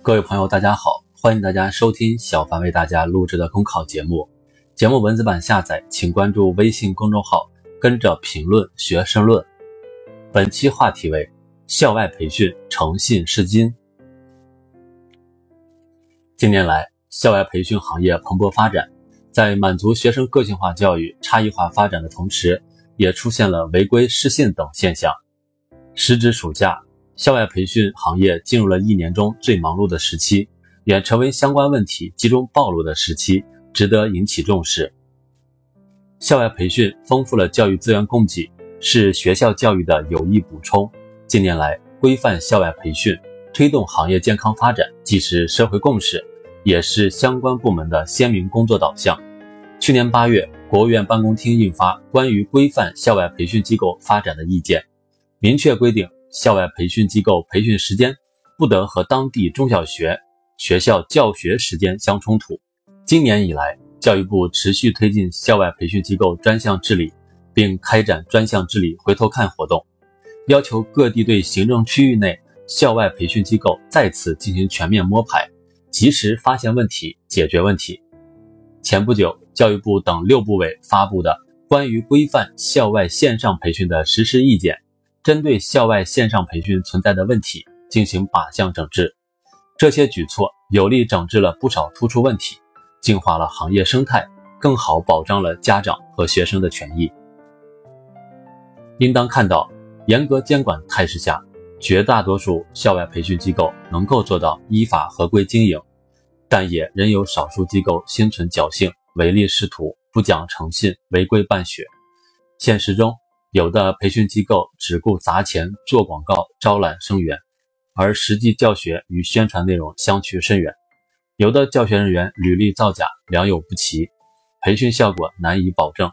各位朋友，大家好，欢迎大家收听小凡为大家录制的公考节目。节目文字版下载，请关注微信公众号“跟着评论学申论”。本期话题为校外培训诚信是金。近年来，校外培训行业蓬勃发展，在满足学生个性化教育、差异化发展的同时，也出现了违规失信等现象。时值暑假。校外培训行业进入了一年中最忙碌的时期，也成为相关问题集中暴露的时期，值得引起重视。校外培训丰富了教育资源供给，是学校教育的有益补充。近年来，规范校外培训，推动行业健康发展，既是社会共识，也是相关部门的鲜明工作导向。去年八月，国务院办公厅印发《关于规范校外培训机构发展的意见》，明确规定。校外培训机构培训时间不得和当地中小学学校教学时间相冲突。今年以来，教育部持续推进校外培训机构专项治理，并开展专项治理回头看活动，要求各地对行政区域内校外培训机构再次进行全面摸排，及时发现问题、解决问题。前不久，教育部等六部委发布的《关于规范校外线上培训的实施意见》。针对校外线上培训存在的问题进行靶向整治，这些举措有力整治了不少突出问题，净化了行业生态，更好保障了家长和学生的权益。应当看到，严格监管态势下，绝大多数校外培训机构能够做到依法合规经营，但也仍有少数机构心存侥幸，唯利是图，不讲诚信，违规办学。现实中，有的培训机构只顾砸钱做广告招揽生源，而实际教学与宣传内容相去甚远；有的教学人员履历造假，良莠不齐，培训效果难以保证；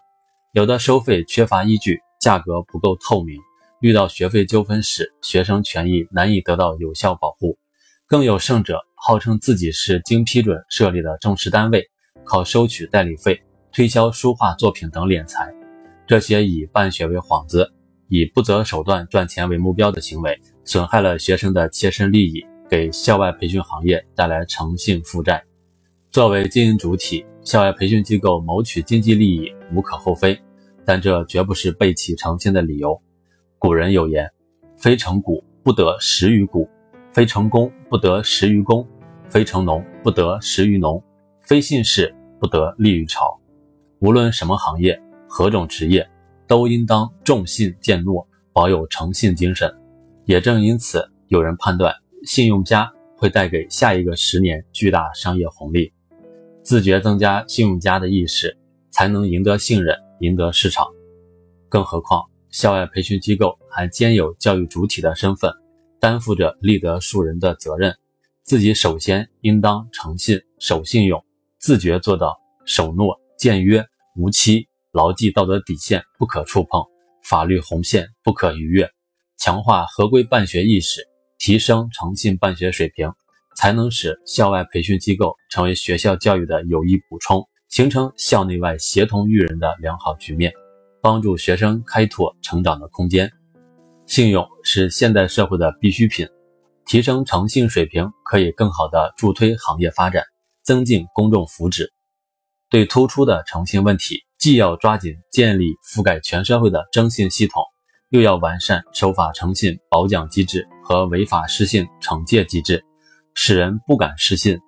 有的收费缺乏依据，价格不够透明，遇到学费纠纷时，学生权益难以得到有效保护；更有甚者，号称自己是经批准设立的正式单位，靠收取代理费推销书画作品等敛财。这些以办学为幌子、以不择手段赚钱为目标的行为，损害了学生的切身利益，给校外培训行业带来诚信负债。作为经营主体，校外培训机构谋取经济利益无可厚非，但这绝不是背弃诚信的理由。古人有言：“非成谷不得食于谷，非成功不得食于功，非成农不得食于农，非信士不得立于朝。”无论什么行业。何种职业都应当重信践诺，保有诚信精神。也正因此，有人判断信用家会带给下一个十年巨大商业红利。自觉增加信用家的意识，才能赢得信任，赢得市场。更何况，校外培训机构还兼有教育主体的身份，担负着立德树人的责任。自己首先应当诚信、守信用，自觉做到守诺、践约、无欺。牢记道德底线不可触碰，法律红线不可逾越，强化合规办学意识，提升诚信办学水平，才能使校外培训机构成为学校教育的有益补充，形成校内外协同育人的良好局面，帮助学生开拓成长的空间。信用是现代社会的必需品，提升诚信水平可以更好地助推行业发展，增进公众福祉。对突出的诚信问题。既要抓紧建立覆盖全社会的征信系统，又要完善守法诚信保奖机制和违法失信惩戒机制，使人不敢失信。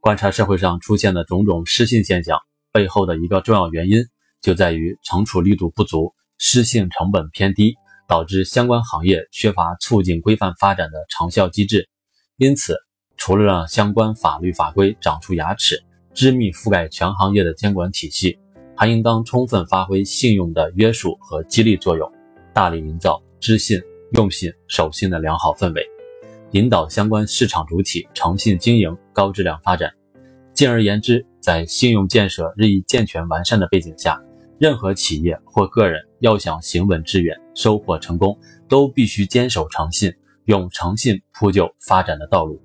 观察社会上出现的种种失信现象背后的一个重要原因，就在于惩处力度不足，失信成本偏低，导致相关行业缺乏促进规范发展的长效机制。因此，除了让相关法律法规长出牙齿，织密覆盖全行业的监管体系。还应当充分发挥信用的约束和激励作用，大力营造知信、用信、守信的良好氛围，引导相关市场主体诚信经营、高质量发展。进而言之，在信用建设日益健全完善的背景下，任何企业或个人要想行稳致远、收获成功，都必须坚守诚信，用诚信铺就发展的道路。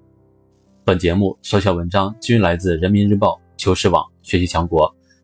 本节目所写文章均来自人民日报、求是网、学习强国。